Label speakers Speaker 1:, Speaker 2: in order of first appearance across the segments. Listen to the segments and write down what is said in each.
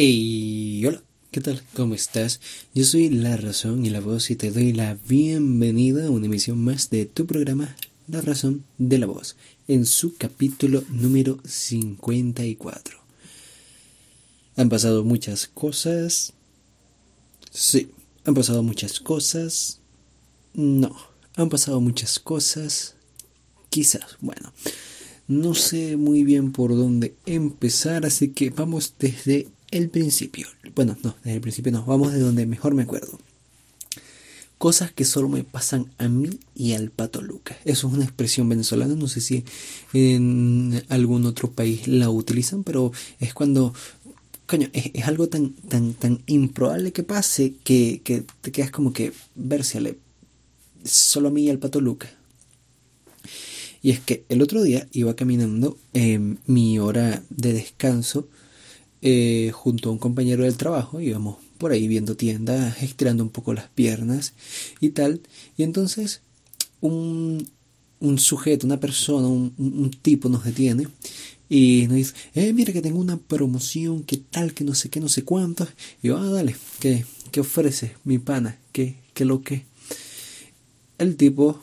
Speaker 1: Hey, hola, ¿qué tal? ¿Cómo estás? Yo soy La Razón y la Voz y te doy la bienvenida a una emisión más de tu programa La Razón de la Voz, en su capítulo número 54. Han pasado muchas cosas. Sí, han pasado muchas cosas. No, han pasado muchas cosas. Quizás, bueno, no sé muy bien por dónde empezar, así que vamos desde el principio. Bueno, no, desde el principio no, vamos de donde mejor me acuerdo. Cosas que solo me pasan a mí y al pato Lucas. Eso es una expresión venezolana, no sé si en algún otro país la utilizan, pero es cuando, coño, es, algo tan, tan, tan improbable que pase que, que te quedas como que, versale, solo a mí y al pato Lucas. Y es que el otro día iba caminando en mi hora de descanso eh, junto a un compañero del trabajo, íbamos por ahí viendo tiendas, estirando un poco las piernas y tal. Y entonces un, un sujeto, una persona, un, un, tipo nos detiene y nos dice, eh, mira que tengo una promoción, que tal, que no sé qué, no sé cuánto. Y yo, ah, dale, ¿qué, qué ofrece mi pana? ¿Qué, qué lo que? El tipo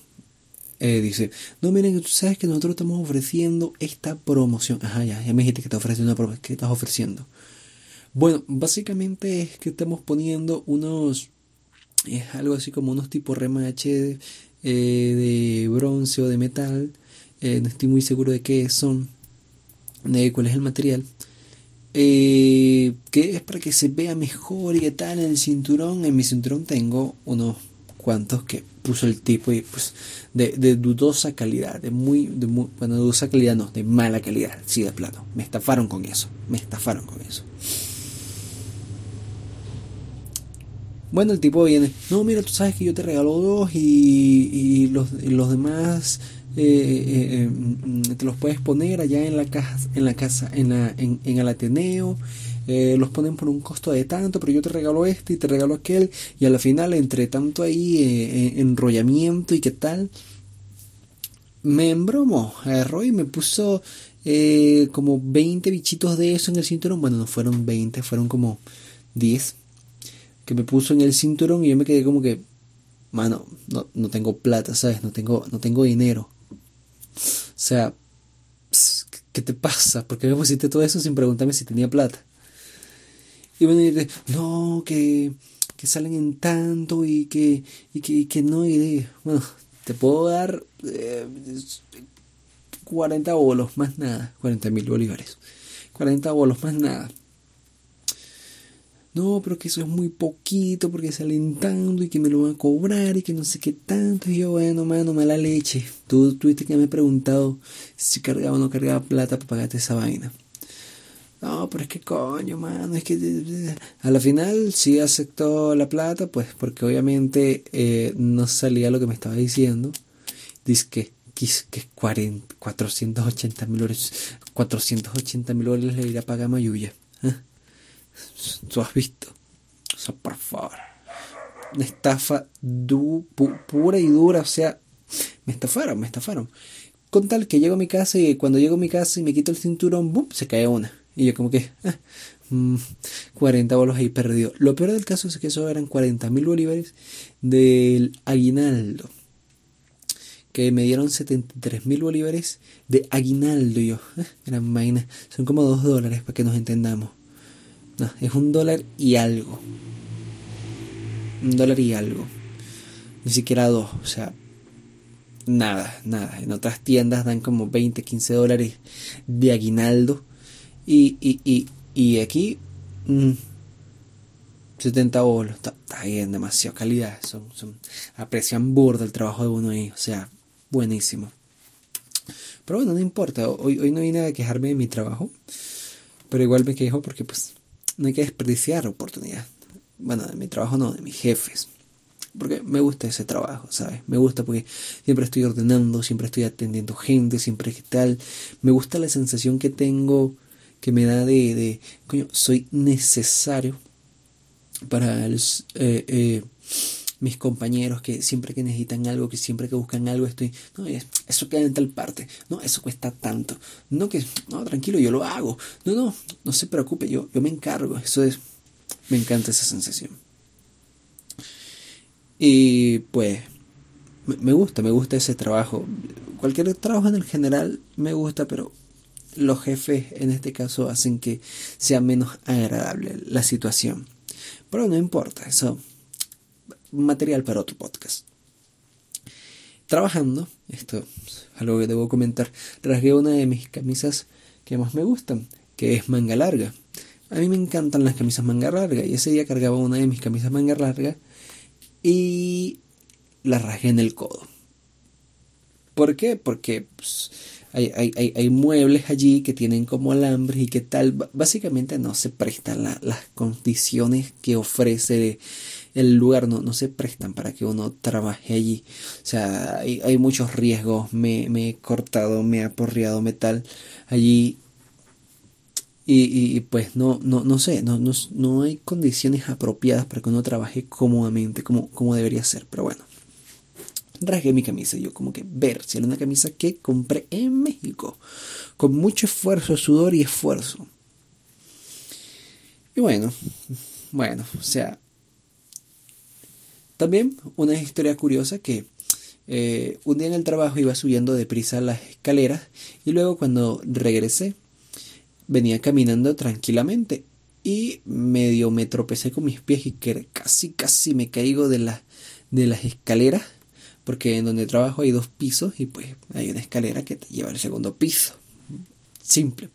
Speaker 1: eh, dice, no, miren, tú sabes que nosotros estamos ofreciendo esta promoción. Ajá, ya, ya me dijiste que te ofreciendo una promoción. ¿Qué estás ofreciendo? Bueno, básicamente es que estamos poniendo unos, es algo así como unos tipos remache eh, de bronce o de metal. Eh, no estoy muy seguro de qué son, de cuál es el material. que es para que se vea mejor y qué tal en el cinturón. En mi cinturón tengo unos cuantos que puso el tipo y pues de, dudosa calidad, de muy, de muy, bueno, dudosa calidad no, de mala calidad, sí, de plano. Me estafaron con eso, me estafaron con eso. Bueno, el tipo viene, no, mira, tú sabes que yo te regalo dos y, los, los, demás eh, eh, eh, mm, te los puedes poner allá en la casa, en la casa, en, la, en, en el Ateneo eh, los ponen por un costo de tanto, pero yo te regalo este y te regalo aquel, y a la final, entre tanto ahí eh, eh, enrollamiento y qué tal, me embromo, agarró y me puso como 20 bichitos de eso en el cinturón, bueno, no fueron 20, fueron como 10, que me puso en el cinturón y yo me quedé como que, mano, no, no tengo plata, ¿sabes? No tengo, no tengo dinero. O sea, ¿qué te pasa? ¿Por qué me pusiste todo eso sin preguntarme si tenía plata? Y van a decir, no, que, que salen en tanto y que, y que, que no, y bueno, te puedo dar eh, 40 bolos, más nada, 40 mil bolívares, 40 bolos, más nada. No, pero que eso es muy poquito porque salen tanto y que me lo van a cobrar y que no sé qué tanto. Y yo, bueno, mano, mala leche. Tú tuviste que me preguntado si cargaba o no cargaba plata para pagarte esa vaina. No, pero es que coño, mano, es que a la final sí aceptó la plata, pues porque obviamente eh, no salía lo que me estaba diciendo. Dice que, que, que 40, 480 mil dólares, 480 mil dólares le irá a pagar a Mayuya. ¿eh? ¿Tú has visto? O por favor. Una estafa du, pura y dura, o sea, me estafaron, me estafaron. Con tal que llego a mi casa y cuando llego a mi casa y me quito el cinturón, ¡bum! se cae una. Y yo como que, 40 ah, mm, bolos ahí perdido. Lo peor del caso es que eso eran 40 mil bolívares del aguinaldo. Que me dieron 73 mil bolívares de aguinaldo. Y yo, ah, gran vaina. Son como 2 dólares para que nos entendamos. Es un dólar y algo. Un dólar y algo. Ni siquiera dos. O sea, nada, nada. En otras tiendas dan como 20, 15 dólares de aguinaldo y, y, y, y aquí, 70 mm, bolos, está, bien, demasiado calidad. Son, son, aprecian burda el trabajo de uno ahí, o sea, buenísimo. Pero bueno, no importa, hoy, hoy no vine a quejarme de mi trabajo, pero igual me quejo porque pues no hay que desperdiciar oportunidad. Bueno, de mi trabajo no, de mis jefes. Porque me gusta ese trabajo, ¿sabes? Me gusta porque siempre estoy ordenando, siempre estoy atendiendo gente, siempre que tal. Me gusta la sensación que tengo que me da de, de coño, soy necesario para el, eh, eh, mis compañeros que siempre que necesitan algo, que siempre que buscan algo, estoy, no, eso queda en tal parte, no, eso cuesta tanto, no, que, no, tranquilo, yo lo hago, no, no, no se preocupe, yo, yo me encargo, eso es, me encanta esa sensación. Y pues, me gusta, me gusta ese trabajo. Cualquier trabajo en el general me gusta, pero los jefes en este caso hacen que sea menos agradable la situación. Pero no importa, eso material para otro podcast. Trabajando, esto es algo que debo comentar, rasgué una de mis camisas que más me gustan, que es manga larga. A mí me encantan las camisas manga larga y ese día cargaba una de mis camisas manga larga y la rasgué en el codo. ¿Por qué? Porque pues, hay, hay, hay, muebles allí que tienen como alambres y que tal. Básicamente no se prestan las condiciones que ofrece el lugar, no, no se prestan para que uno trabaje allí. O sea, hay, hay muchos riesgos. Me, me, he cortado, me he aporreado metal allí. Y, y, pues no, no, no sé, no, no, no hay condiciones apropiadas para que uno trabaje cómodamente como, como debería ser. Pero bueno rasgué mi camisa. Yo como que ver si era una camisa que compré en México. Con mucho esfuerzo, sudor y esfuerzo. Y bueno, bueno, o sea. También una historia curiosa que eh, un día en el trabajo iba subiendo deprisa las escaleras y luego cuando regresé venía caminando tranquilamente y medio me tropecé con mis pies y que casi casi me caigo de, la, de las escaleras porque en donde trabajo hay dos pisos y pues hay una escalera que te lleva al segundo piso. Simple.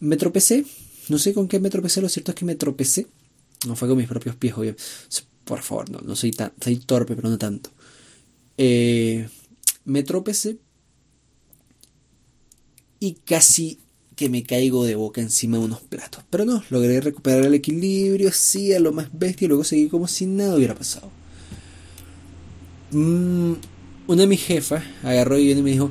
Speaker 1: Me tropecé, no sé con qué me tropecé, lo cierto es que me tropecé. No fue con mis propios pies, obviamente. Por favor, no, no soy tan, soy torpe, pero no tanto. Eh, me tropecé y casi que me caigo de boca encima de unos platos. Pero no, logré recuperar el equilibrio, sí, a lo más bestia, y luego seguí como si nada hubiera pasado. Mm, una de mis jefas agarró y me dijo,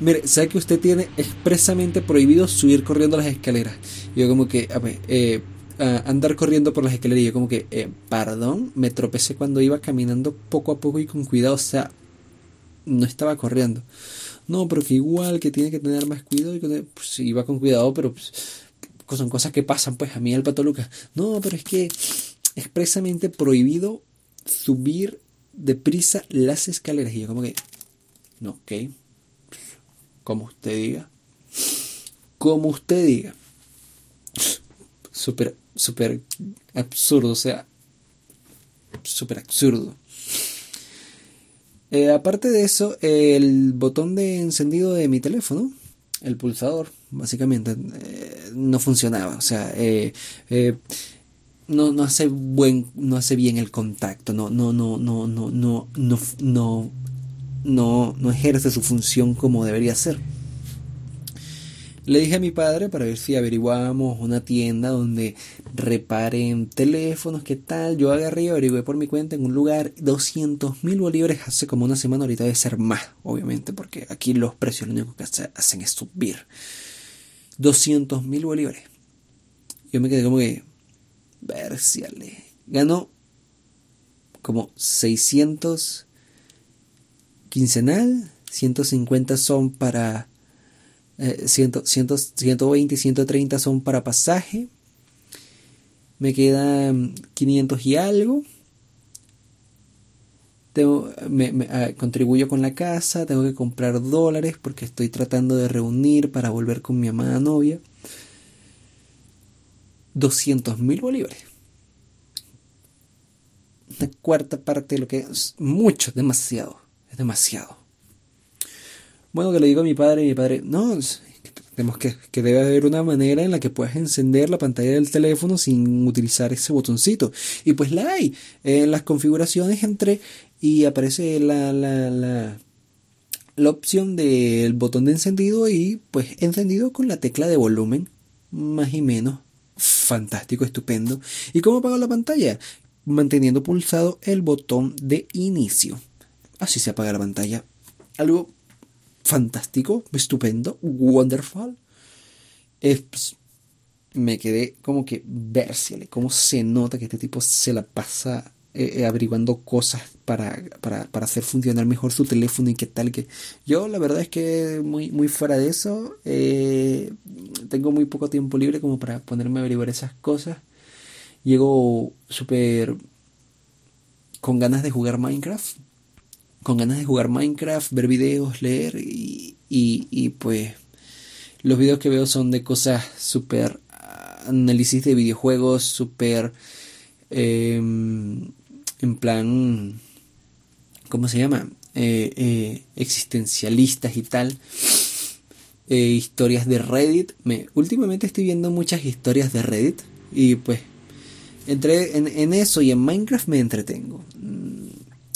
Speaker 1: mire, ¿sabe que usted tiene expresamente prohibido subir corriendo las escaleras? Y yo como que, a ver, eh, andar corriendo por las escaleras. Y yo como que, eh, perdón, me tropecé cuando iba caminando poco a poco y con cuidado, o sea, no estaba corriendo. No, pero que igual que tiene que tener más cuidado y pues, iba con cuidado, pero pues, son cosas que pasan, pues a mí el pato Lucas. No, pero es que expresamente prohibido subir deprisa las escaleras. Y yo como que, no, ok, como usted diga, como usted diga. Súper, súper absurdo, o sea, súper absurdo. Eh, aparte de eso, el botón de encendido de mi teléfono, el pulsador, básicamente, eh, no funcionaba. O sea, eh, no, no hace buen, no hace bien el contacto, no, no, no, no, no, no, no, no, no, no ejerce su función como debería ser. Le dije a mi padre para ver si averiguábamos una tienda donde reparen teléfonos, qué tal. Yo agarré y averigué por mi cuenta en un lugar 200 mil bolívares hace como una semana, ahorita debe ser más, obviamente, porque aquí los precios lo único que hacen es subir. 200 mil bolívares. Yo me quedé como que, Versiale. Ganó como 600 quincenal, 150 son para... Eh, 120 y 130 son para pasaje. Me quedan 500 y algo. Tengo, me, ah, contribuyo con la casa, tengo que comprar dólares porque estoy tratando de reunir para volver con mi amada novia. 200 mil bolívares. Una cuarta parte de lo que es mucho, demasiado, es demasiado. Bueno, que le digo a mi padre, mi padre, no, tenemos que, que debe haber una manera en la que puedas encender la pantalla del teléfono sin utilizar ese botoncito. Y pues la hay. En las configuraciones entre y aparece la, la, la, la opción del botón de encendido y pues encendido con la tecla de volumen, más y menos fantástico, estupendo. ¿Y cómo apago la pantalla? Manteniendo pulsado el botón de inicio. Así se apaga la pantalla. Algo fantástico, estupendo, wonderful. Pues, me quedé como que versiale cómo se nota que este tipo se la pasa eh, averiguando cosas para, para, para, hacer funcionar mejor su teléfono y qué tal que yo la verdad es que muy, muy fuera de eso eh, tengo muy poco tiempo libre como para ponerme a averiguar esas cosas. Llego súper con ganas de jugar Minecraft con ganas de jugar Minecraft ver videos leer y, y, y pues los videos que veo son de cosas súper análisis de videojuegos súper em, en plan, ¿cómo se llama? Eh, eh, existencialistas y tal. Eh, historias de Reddit. Me, últimamente estoy viendo muchas historias de Reddit y pues entre en, eso y en Minecraft me entretengo. Mm,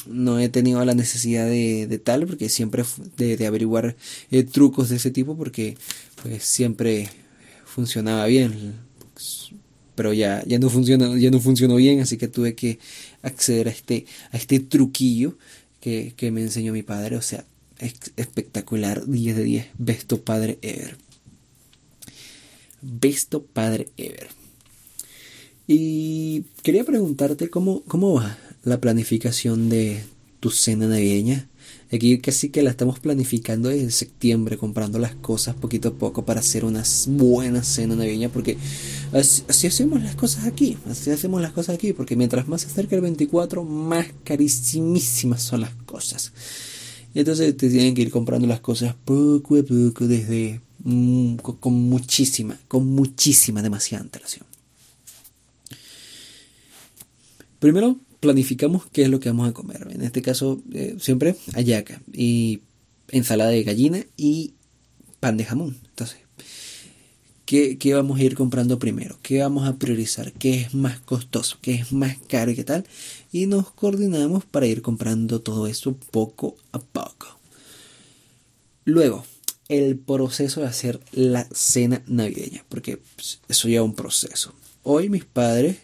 Speaker 1: no he tenido la necesidad de, tal porque siempre de, de averiguar trucos de ese tipo porque pues siempre funcionaba bien pero ya, ya no funciona, ya no funcionó bien, así que tuve que acceder a este, a este truquillo que, que me enseñó mi padre, o sea, espectacular, 10 de 10, besto padre ever. Besto padre ever. Y quería preguntarte cómo, cómo va la planificación de tu cena navideña. Aquí casi que la estamos planificando desde septiembre, comprando las cosas poquito a poco para hacer una buena cena navideña, porque así, hacemos las cosas aquí, así hacemos las cosas aquí, porque mientras más se acerca el 24, más carísimas son las cosas. Y entonces te tienen que ir comprando las cosas poco a poco desde mm, con muchísima, con muchísima, demasiada antelación. Primero, planificamos qué es lo que vamos a comer. En este caso, eh, siempre ayaca y ensalada de gallina y pan de jamón. Entonces, ¿qué, ¿qué, vamos a ir comprando primero? ¿Qué vamos a priorizar? ¿Qué es más costoso? ¿Qué es más caro qué tal? Y nos coordinamos para ir comprando todo eso poco a poco. Luego, el proceso de hacer la cena navideña, porque pues, eso ya es un proceso. Hoy mis padres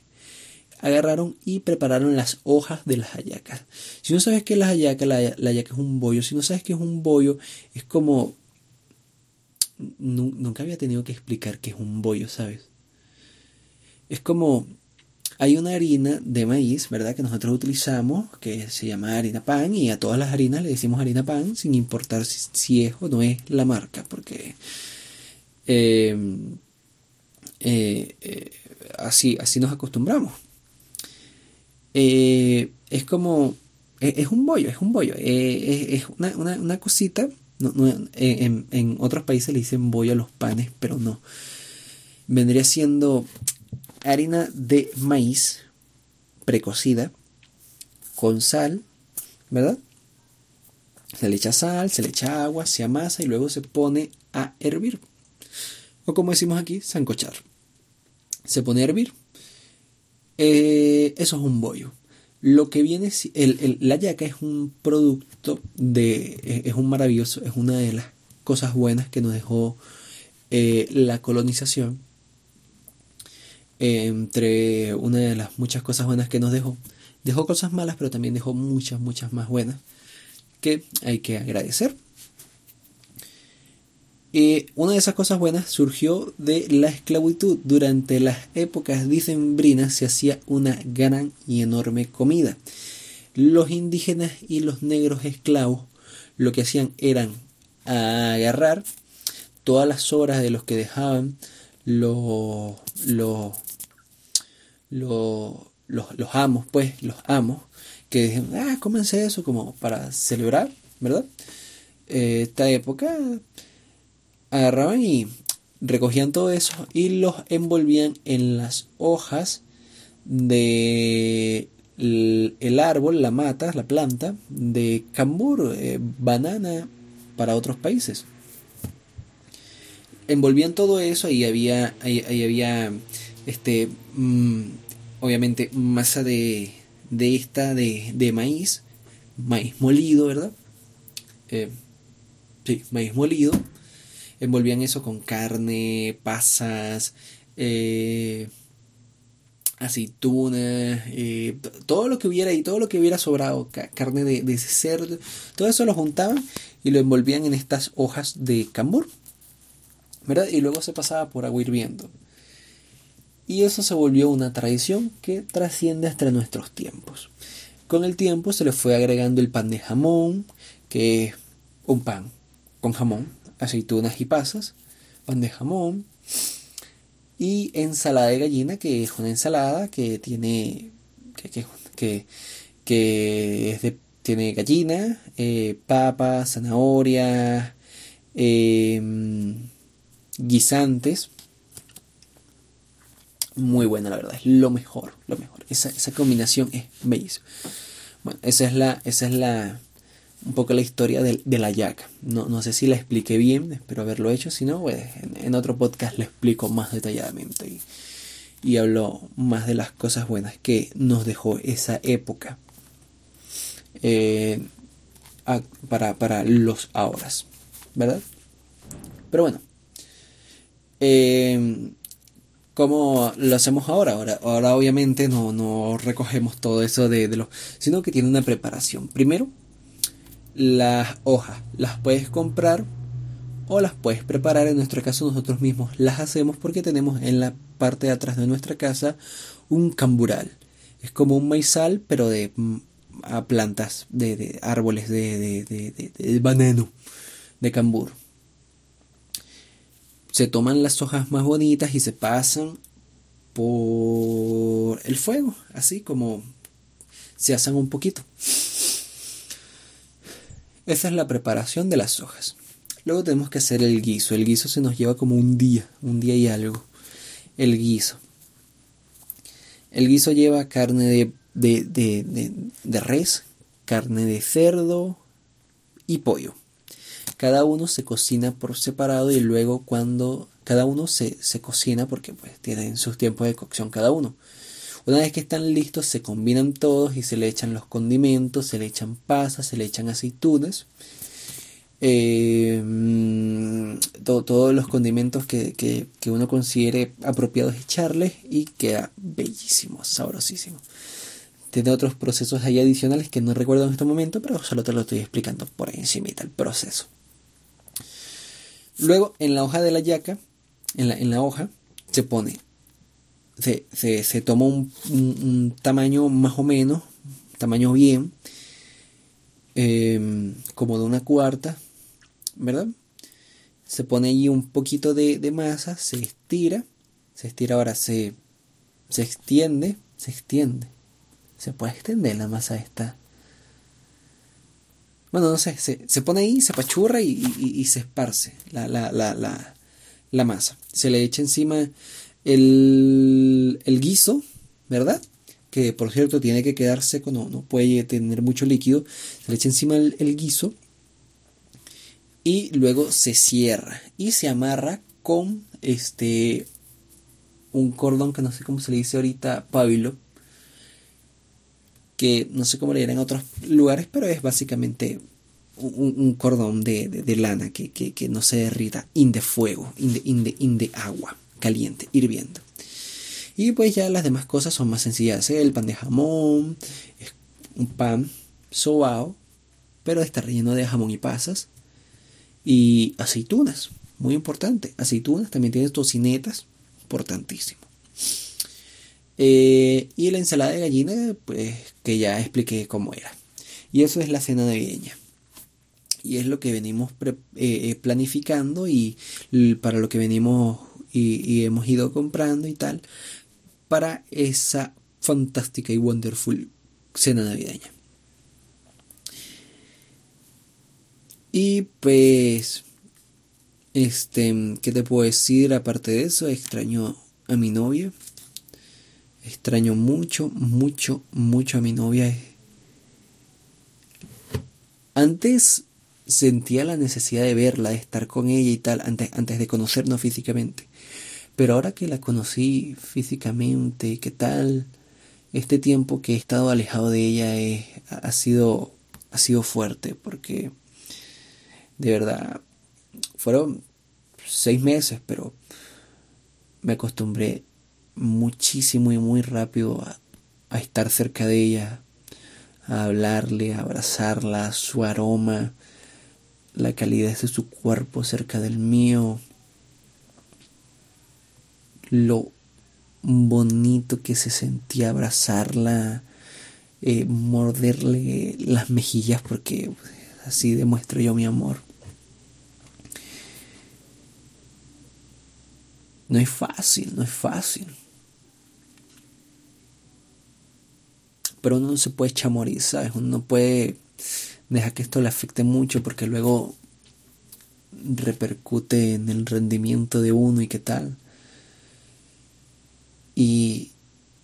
Speaker 1: agarraron y prepararon las hojas de las hallacas. Si no sabes qué es la la, la hallaca es un bollo. Si no sabes qué es un bollo, es como... Nunca había tenido que explicar qué es un bollo, ¿sabes? Es como... Hay una harina de maíz, ¿verdad? Que nosotros utilizamos, que se llama harina pan, y a todas las harinas le decimos harina pan, sin importar si, es o no es la marca, porque eh, eh, eh, así, así nos acostumbramos. Eh, es como, eh, es, un bollo, es un bollo, eh, es, una, cosita, en, otros países le dicen bollo a los panes, pero no. Vendría siendo harina de maíz precocida con sal, ¿verdad? Se le echa sal, se le echa agua, se amasa y luego se pone a hervir. O como decimos aquí, sancochar. Se pone a hervir eh, eso es un bollo. Lo que viene, el, la yaca es un producto de, es un maravilloso, es una de las cosas buenas que nos dejó eh, la colonización. entre una de las muchas cosas buenas que nos dejó. Dejó cosas malas, pero también dejó muchas, muchas más buenas que hay que agradecer. Y una de esas cosas buenas surgió de la esclavitud. Durante las épocas dicembrinas se hacía una gran y enorme comida. Los indígenas y los negros esclavos lo que hacían eran agarrar todas las horas de los que dejaban los, los, los, los, amos, pues, los amos, que dijeron, ah, cómense eso como para celebrar, ¿verdad? Eh, esta época agarraban y recogían todo eso y los envolvían en las hojas de el árbol, la mata, la planta de cambur, eh, banana para otros países. Envolvían todo eso y había, ahí, había este, mm, obviamente masa de, de esta de, de maíz, maíz molido, ¿verdad? Eh, sí, maíz molido envolvían eso con carne, pasas, eh, aceitunas, eh, todo lo que hubiera y todo lo que hubiera sobrado, carne de, de, cerdo, todo eso lo juntaban y lo envolvían en estas hojas de cambur, ¿verdad? Y luego se pasaba por agua hirviendo. Y eso se volvió una tradición que trasciende hasta nuestros tiempos. Con el tiempo se le fue agregando el pan de jamón, que es un pan con jamón, aceitunas y pasas, pan de jamón, y ensalada de gallina, que es una ensalada que tiene, que, que, que es de, tiene gallina, eh, papa, zanahoria, em, guisantes. Muy buena, la verdad, es lo mejor, lo mejor. Esa, esa combinación es bellísima. Bueno, esa es la, esa es la, un poco la historia de, la yaca. No, no, sé si la expliqué bien, espero haberlo hecho. Si no, pues, en, otro podcast la explico más detalladamente y, hablo más de las cosas buenas que nos dejó esa época eh, para, los ahora, ¿verdad? Pero bueno, eh, ¿cómo lo hacemos ahora? Ahora, ahora obviamente no, no recogemos todo eso de, de los, sino que tiene una preparación. Primero, las hojas las puedes comprar o las puedes preparar. En nuestro caso nosotros mismos las hacemos porque tenemos en la parte de atrás de nuestra casa un cambural. Es como un maizal pero de mm, a plantas de, árboles de, de, de, banano, de cambur. Se toman las hojas más bonitas y se pasan por el fuego, así como se hacen un poquito. Esa es la preparación de las hojas. Luego tenemos que hacer el guiso. El guiso se nos lleva como un día, un día y algo. El guiso. El guiso lleva carne de, de, de, de, res, carne de cerdo y pollo. Cada uno se cocina por separado y luego cuando cada uno se, se cocina porque pues tienen sus tiempos de cocción cada uno. Una vez que están listos, se combinan todos y se le echan los condimentos, se le echan pasas, se le echan aceitunas. Eh, mm, todos los condimentos que, uno considere apropiados echarles y queda bellísimo, sabrosísimo. Tiene otros procesos ahí adicionales que no recuerdo en este momento, pero solo te lo estoy explicando por encima el proceso. Luego, en la hoja de la yaca, en la, en la hoja, se pone se, se, se toma un, tamaño más o menos, tamaño bien, em, como de una cuarta, ¿verdad? Se pone allí un poquito de, de, masa, se estira, se estira ahora, se, se extiende, se extiende. Se puede extender la masa esta. Bueno, no sé, se, se pone ahí, se pachurra y, y, y se esparce la, la, la, la, la masa. Se le echa encima el, el guiso, ¿verdad? Que por cierto tiene que quedar seco, no, no puede tener mucho líquido. Se le echa encima el, guiso y luego se cierra y se amarra con este un cordón que no sé cómo se le dice ahorita, pábilo, que no sé cómo le dirán en otros lugares, pero es básicamente un, cordón de, lana que, que, no se derrita, in de fuego, in de, in de agua caliente, hirviendo. Y pues ya las demás cosas son más sencillas El pan de jamón, un pan sobao, pero está relleno de jamón y pasas. Y aceitunas, muy importante. Aceitunas, también tiene tocinetas, importantísimo. Eh, y la ensalada de gallina, pues que ya expliqué cómo era. Y eso es la cena navideña. Y es lo que venimos eh, eh, planificando y para lo que venimos y, hemos ido comprando y tal para esa fantástica y wonderful cena navideña. Y pues, este, ¿qué te puedo decir? Aparte de eso, extraño a mi novia. Extraño mucho, mucho, mucho a mi novia. Antes sentía la necesidad de verla, de estar con ella y tal, antes, antes de conocernos físicamente. Pero ahora que la conocí físicamente, ¿qué tal? Este tiempo que he estado alejado de ella ha, sido, ha sido fuerte porque de verdad fueron seis meses, pero me acostumbré muchísimo y muy rápido a, a estar cerca de ella, a hablarle, a abrazarla, su aroma, la calidez de su cuerpo cerca del mío, lo bonito que se sentía abrazarla, eh, morderle las mejillas porque así demuestro yo mi amor. No es fácil, no es fácil. Pero uno no se puede ¿sabes? Uno no puede dejar que esto le afecte mucho porque luego repercute en el rendimiento de uno y qué tal. Y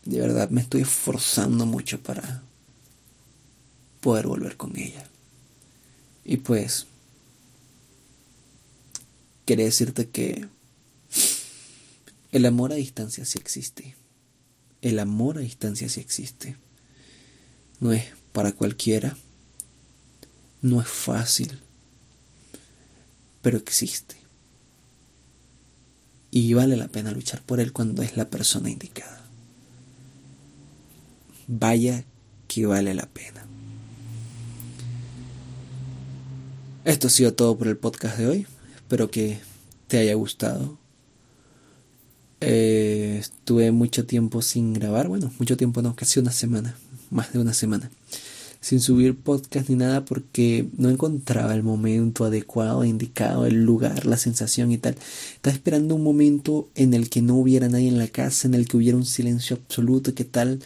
Speaker 1: de verdad me estoy esforzando mucho para poder volver con ella. Y pues, quería decirte que el amor a distancia sí existe. El amor a distancia sí existe. No es para cualquiera. No es fácil. Pero existe. Y vale la pena luchar por él cuando es la persona indicada. Vaya que vale la pena. Esto ha sido todo por el podcast de hoy. Espero que te haya gustado. Eh, estuve mucho tiempo sin grabar, bueno, mucho tiempo no, casi una semana, más de una semana, sin subir podcast ni nada porque no encontraba el momento adecuado, indicado, el lugar, la sensación y tal. Estaba esperando un momento en el que no hubiera nadie en la casa, en el que hubiera un silencio absoluto, ¿qué tal?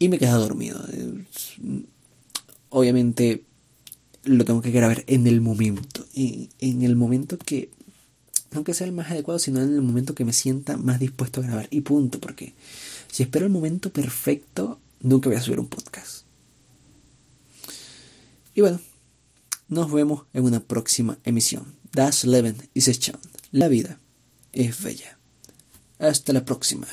Speaker 1: Y me quedaba dormido. Obviamente lo tengo que grabar en el momento, en el momento que no que sea el más adecuado, sino en el momento que me sienta más dispuesto a grabar. Y punto, porque si espero el momento perfecto, nunca voy a subir un podcast. Y bueno, nos vemos en una próxima emisión. Das Leben ist schon. La vida es bella. Hasta la próxima.